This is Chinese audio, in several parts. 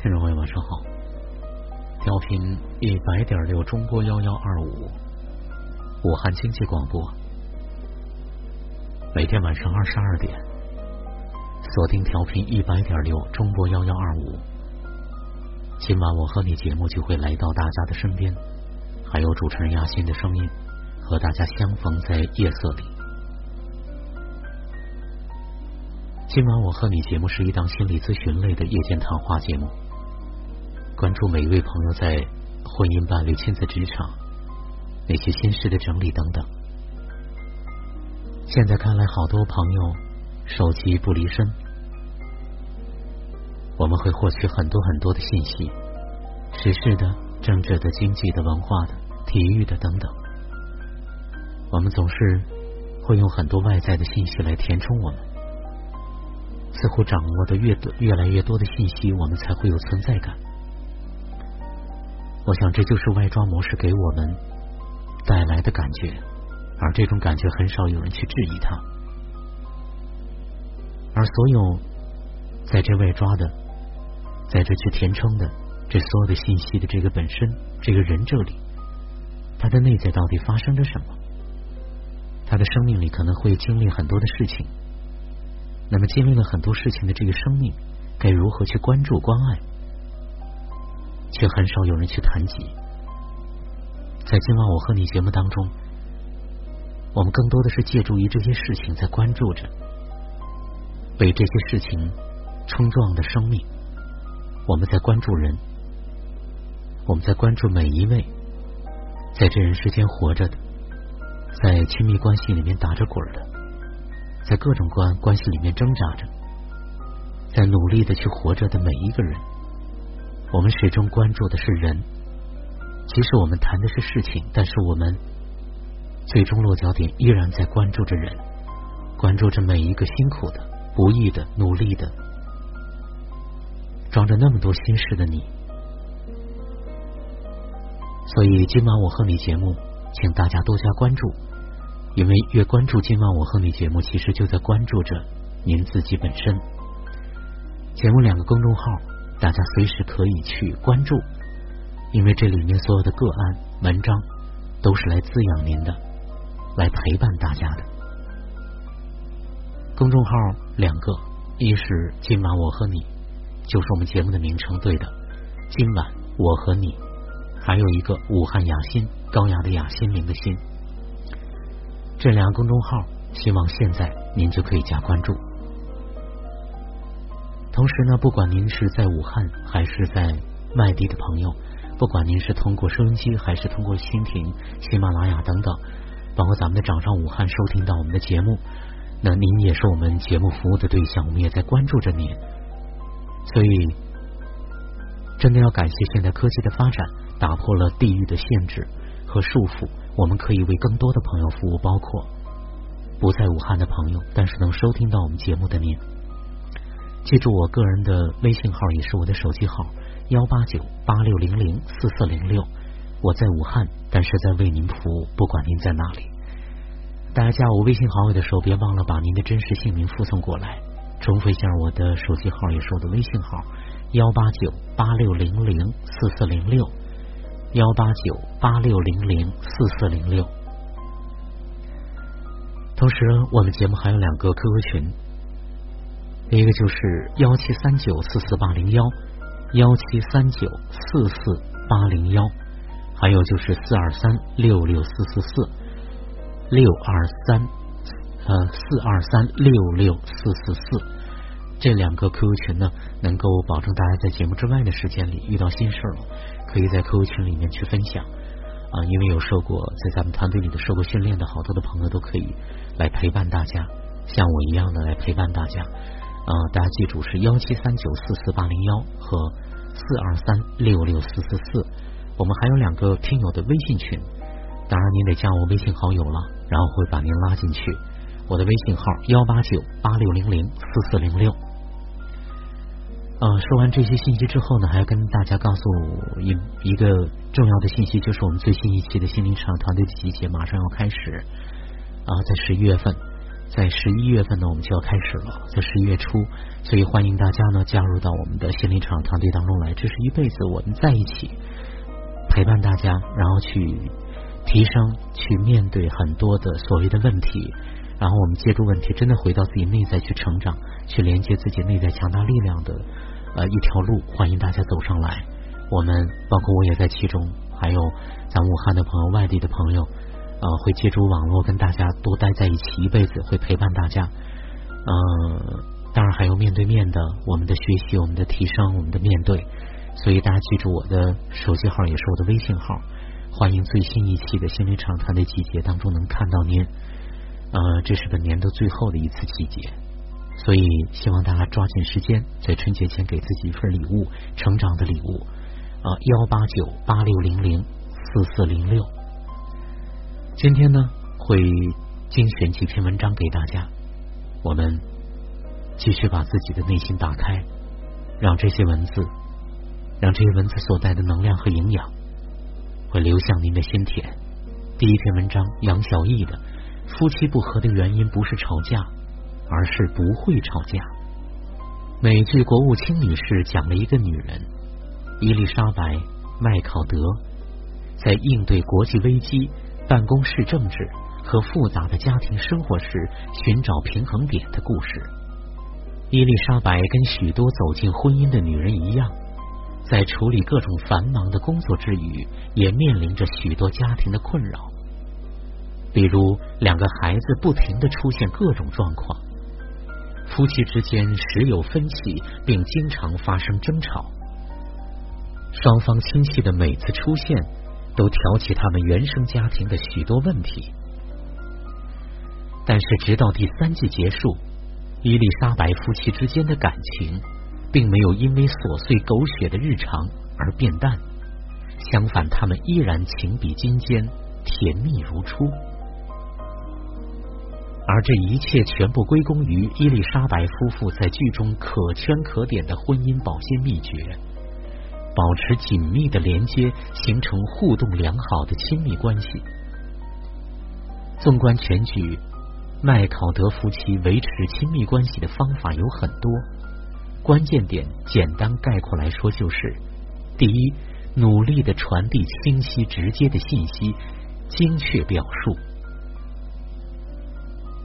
听众朋友晚上好，调频一百点六中波幺幺二五，武汉经济广播，每天晚上二十二点，锁定调频一百点六中波幺幺二五。今晚我和你节目就会来到大家的身边，还有主持人亚欣的声音，和大家相逢在夜色里。今晚我和你节目是一档心理咨询类的夜间谈话节目。关注每一位朋友在婚姻、伴侣、亲子、职场那些心事的整理等等。现在看来，好多朋友手机不离身，我们会获取很多很多的信息，时事的、政治的、经济的、文化的、体育的等等。我们总是会用很多外在的信息来填充我们，似乎掌握的越多、越来越多的信息，我们才会有存在感。我想，这就是外抓模式给我们带来的感觉，而这种感觉很少有人去质疑它。而所有在这外抓的，在这去填充的这所有的信息的这个本身，这个人这里，他的内在到底发生着什么？他的生命里可能会经历很多的事情。那么，经历了很多事情的这个生命，该如何去关注、关爱？却很少有人去谈及。在今晚我和你节目当中，我们更多的是借助于这些事情，在关注着被这些事情冲撞的生命。我们在关注人，我们在关注每一位在这人世间活着的，在亲密关系里面打着滚的，在各种关关系里面挣扎着，在努力的去活着的每一个人。我们始终关注的是人，即使我们谈的是事情，但是我们最终落脚点依然在关注着人，关注着每一个辛苦的、不易的、努力的，装着那么多心事的你。所以今晚我和你节目，请大家多加关注，因为越关注今晚我和你节目，其实就在关注着您自己本身。节目两个公众号。大家随时可以去关注，因为这里面所有的个案文章都是来滋养您的，来陪伴大家的。公众号两个，一是今晚我和你，就是我们节目的名称对的，今晚我和你，还有一个武汉雅心，高雅的雅，心灵的心。这两个公众号，希望现在您就可以加关注。同时呢，不管您是在武汉还是在外地的朋友，不管您是通过收音机还是通过蜻蜓、喜马拉雅等等，包括咱们的掌上武汉收听到我们的节目，那您也是我们节目服务的对象，我们也在关注着您。所以，真的要感谢现在科技的发展，打破了地域的限制和束缚，我们可以为更多的朋友服务，包括不在武汉的朋友，但是能收听到我们节目的您。记住我个人的微信号，也是我的手机号：幺八九八六零零四四零六。我在武汉，但是在为您服务，不管您在哪里。大家加我微信好友的时候，别忘了把您的真实姓名附送过来。重复一下我的手机号，也是我的微信号：幺八九八六零零四四零六。幺八九八六零零四四零六。同时，我们节目还有两个 QQ 群。一个就是幺七三九四四八零幺，幺七三九四四八零幺，还有就是四二三六六四四四，六二三呃四二三六六四四四，这两个 QQ 群呢，能够保证大家在节目之外的时间里遇到心事了，可以在 QQ 群里面去分享啊，因为有受过在咱们团队里的受过训练的好多的朋友都可以来陪伴大家，像我一样的来陪伴大家。啊，大家记住是幺七三九四四八零幺和四二三六六四四四。我们还有两个听友的微信群，当然您得加我微信好友了，然后会把您拉进去。我的微信号幺八九八六零零四四零六。啊，说完这些信息之后呢，还要跟大家告诉一一个重要的信息，就是我们最新一期的心灵成长团队的集结马上要开始啊，在十一月份。在十一月份呢，我们就要开始了，在十一月初，所以欢迎大家呢加入到我们的心灵场团队当中来。这是一辈子我们在一起陪伴大家，然后去提升、去面对很多的所谓的问题，然后我们借助问题，真的回到自己内在去成长，去连接自己内在强大力量的呃一条路。欢迎大家走上来，我们包括我也在其中，还有咱武汉的朋友、外地的朋友。呃，会借助网络跟大家多待在一起一辈子，会陪伴大家。嗯，当然还有面对面的我们的学习、我们的提升、我们的面对。所以大家记住我的手机号，也是我的微信号。欢迎最新一期的心理场谈的季节当中能看到您。呃，这是本年度最后的一次季节，所以希望大家抓紧时间，在春节前给自己一份礼物，成长的礼物。啊，幺八九八六零零四四零六。今天呢，会精选几篇文章给大家。我们继续把自己的内心打开，让这些文字，让这些文字所带的能量和营养，会流向您的心田。第一篇文章，杨小艺的夫妻不和的原因不是吵架，而是不会吵架。美剧《国务卿女士》讲了一个女人伊丽莎白·麦考德在应对国际危机。办公室政治和复杂的家庭生活时寻找平衡点的故事。伊丽莎白跟许多走进婚姻的女人一样，在处理各种繁忙的工作之余，也面临着许多家庭的困扰。比如，两个孩子不停的出现各种状况，夫妻之间时有分歧，并经常发生争吵。双方亲戚的每次出现。都挑起他们原生家庭的许多问题，但是直到第三季结束，伊丽莎白夫妻之间的感情并没有因为琐碎狗血的日常而变淡，相反，他们依然情比金坚，甜蜜如初。而这一切全部归功于伊丽莎白夫妇在剧中可圈可点的婚姻保鲜秘诀。保持紧密的连接，形成互动良好的亲密关系。纵观全局，麦考德夫妻维持亲密关系的方法有很多，关键点简单概括来说就是：第一，努力的传递清晰直接的信息，精确表述。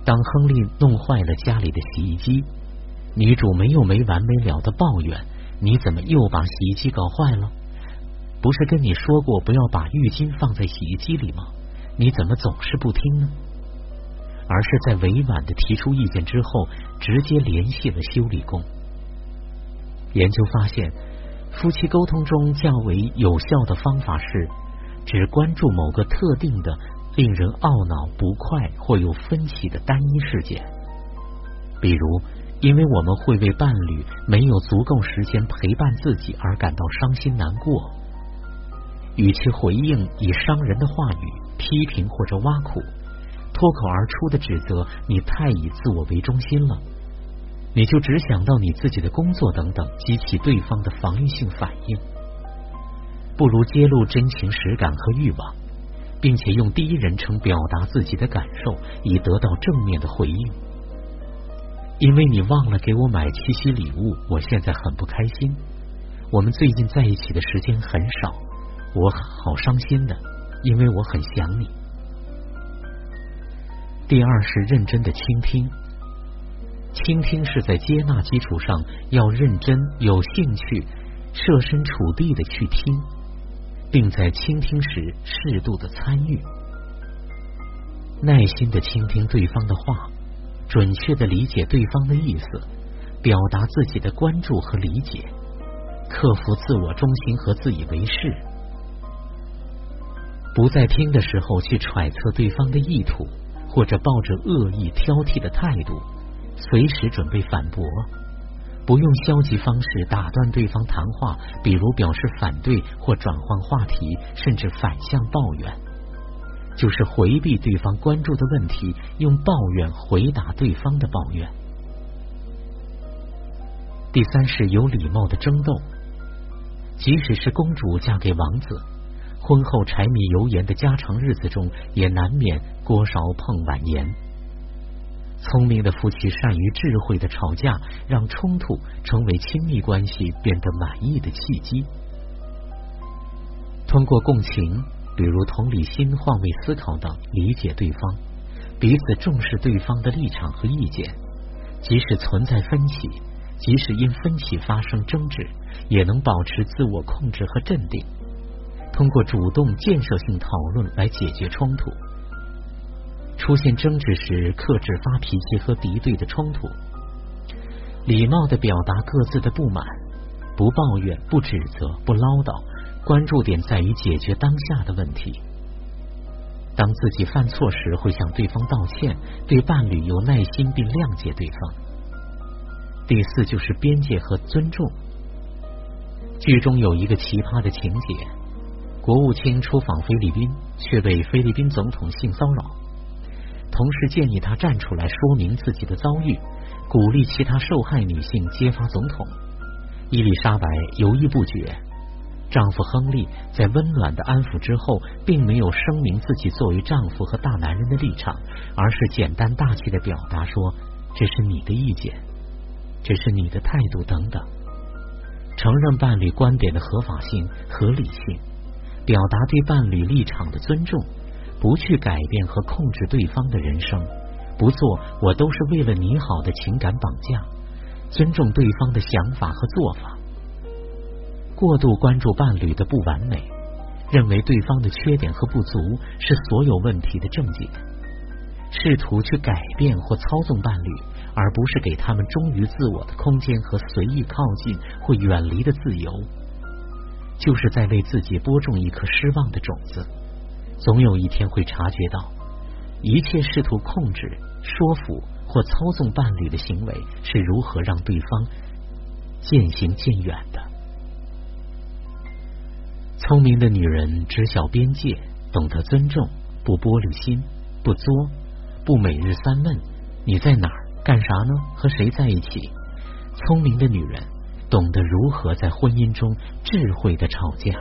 当亨利弄坏了家里的洗衣机，女主没有没完没了的抱怨。你怎么又把洗衣机搞坏了？不是跟你说过不要把浴巾放在洗衣机里吗？你怎么总是不听呢？而是在委婉的提出意见之后，直接联系了修理工。研究发现，夫妻沟通中较为有效的方法是，只关注某个特定的令人懊恼、不快或有分歧的单一事件，比如。因为我们会为伴侣没有足够时间陪伴自己而感到伤心难过，与其回应以伤人的话语、批评或者挖苦，脱口而出的指责你太以自我为中心了，你就只想到你自己的工作等等，激起对方的防御性反应，不如揭露真情实感和欲望，并且用第一人称表达自己的感受，以得到正面的回应。因为你忘了给我买七夕礼物，我现在很不开心。我们最近在一起的时间很少，我好伤心的，因为我很想你。第二是认真的倾听，倾听是在接纳基础上要认真、有兴趣、设身处地的去听，并在倾听时适度的参与，耐心的倾听对方的话。准确的理解对方的意思，表达自己的关注和理解，克服自我中心和自以为是，不在听的时候去揣测对方的意图，或者抱着恶意挑剔的态度，随时准备反驳，不用消极方式打断对方谈话，比如表示反对或转换话题，甚至反向抱怨。就是回避对方关注的问题，用抱怨回答对方的抱怨。第三是有礼貌的争斗，即使是公主嫁给王子，婚后柴米油盐的家常日子中，也难免锅勺碰碗沿。聪明的夫妻善于智慧的吵架，让冲突成为亲密关系变得满意的契机。通过共情，比如同理心、换位思考等，理解对方，彼此重视对方的立场和意见，即使存在分歧，即使因分歧发生争执，也能保持自我控制和镇定。通过主动建设性讨论来解决冲突。出现争执时，克制发脾气和敌对的冲突，礼貌的表达各自的不满，不抱怨、不指责、不唠叨，关注点在于解决当下的问题。当自己犯错时，会向对方道歉，对伴侣有耐心并谅解对方。第四就是边界和尊重。剧中有一个奇葩的情节：国务卿出访菲律宾，却被菲律宾总统性骚扰。同时建议他站出来说明自己的遭遇，鼓励其他受害女性揭发总统。伊丽莎白犹豫不决，丈夫亨利在温暖的安抚之后，并没有声明自己作为丈夫和大男人的立场，而是简单大气的表达说：“这是你的意见，这是你的态度等等。”承认伴侣观点的合法性、合理性，表达对伴侣立场的尊重。不去改变和控制对方的人生，不做我都是为了你好的情感绑架，尊重对方的想法和做法。过度关注伴侣的不完美，认为对方的缺点和不足是所有问题的症结，试图去改变或操纵伴侣，而不是给他们忠于自我的空间和随意靠近或远离的自由，就是在为自己播种一颗失望的种子。总有一天会察觉到，一切试图控制、说服或操纵伴侣的行为是如何让对方渐行渐远。聪明的女人知晓边界，懂得尊重，不玻璃心，不作，不每日三问：你在哪儿？干啥呢？和谁在一起？聪明的女人懂得如何在婚姻中智慧的吵架。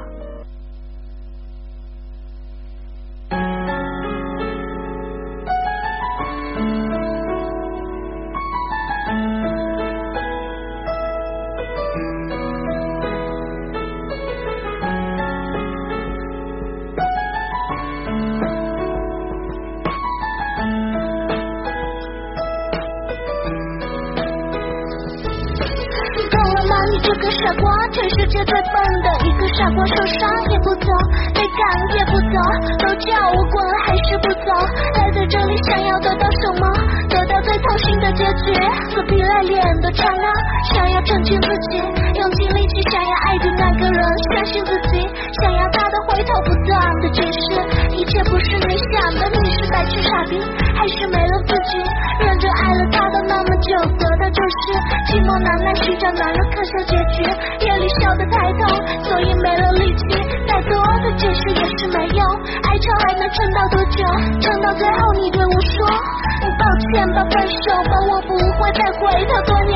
赶也不走，都叫我滚还是不走？待在这里想要得到什么？得到最痛心的结局。死皮赖脸的刹那，想要澄清自己，用尽力气想要爱的那个人，相信自己，想要他的回头，不断的解释，一切不是你想的，你是白痴傻逼，还是没了自己？认真爱了他的那么久，得到就是寂寞难耐，寻找男人可笑结局。夜里笑得太痛，所以没了力气。再多的解释也是没用，爱唱还能撑到多久？撑到最后你对我说，抱歉吧，分手吧，我不会再回头。多年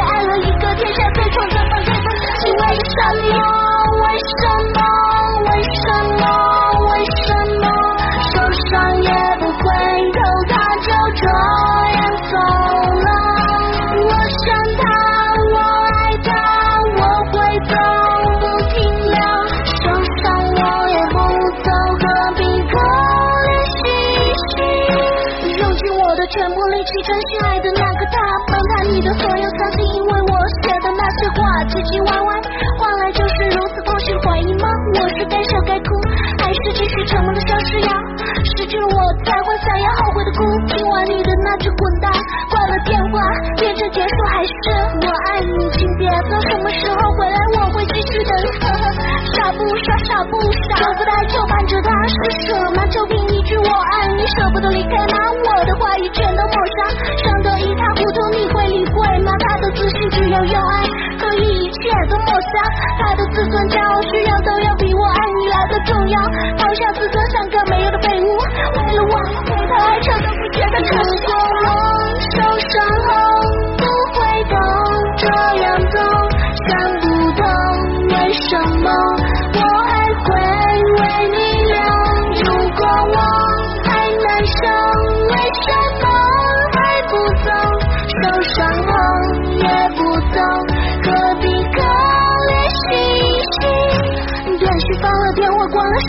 不傻傻不傻，舍不得就伴着他，是舍吗？就凭一句我爱你，舍不得离开吗？我的话语全都抹杀。伤得一塌糊涂，你会理会吗？他的自信只有用爱可以一切都抹杀，他的自尊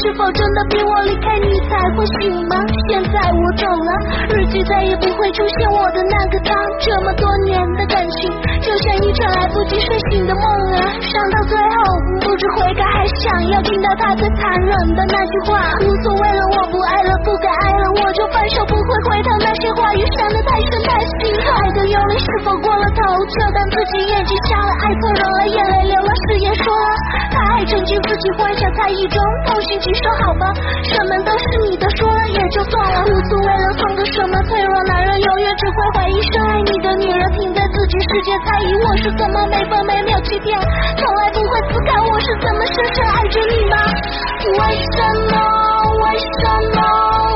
是否真的逼我离开你才会醒吗？现在我懂了，日记再也不会出现我的那个他。这么多年的感情，就像一场来不及睡醒的梦啊！伤到最后不知悔改，还想要听到他最残忍的那句话。无所谓了，我不爱了，不该爱了，我就放手，不会回头。那些话语伤得太深太心痛，爱的用力是否过了头？就当自己眼睛瞎了，爱错人了，眼泪流了，誓言说了，他还沉浸自己幻想，猜疑中痛心疾首。好吧，什么都是你的，说了也就算了，无所谓了，算个什么？脆弱男人永远只会怀疑，深爱你的女人停在全世界，猜疑我是怎么每分每秒欺骗，从来不会思考我是怎么深深爱着你吗？为什么？为什么？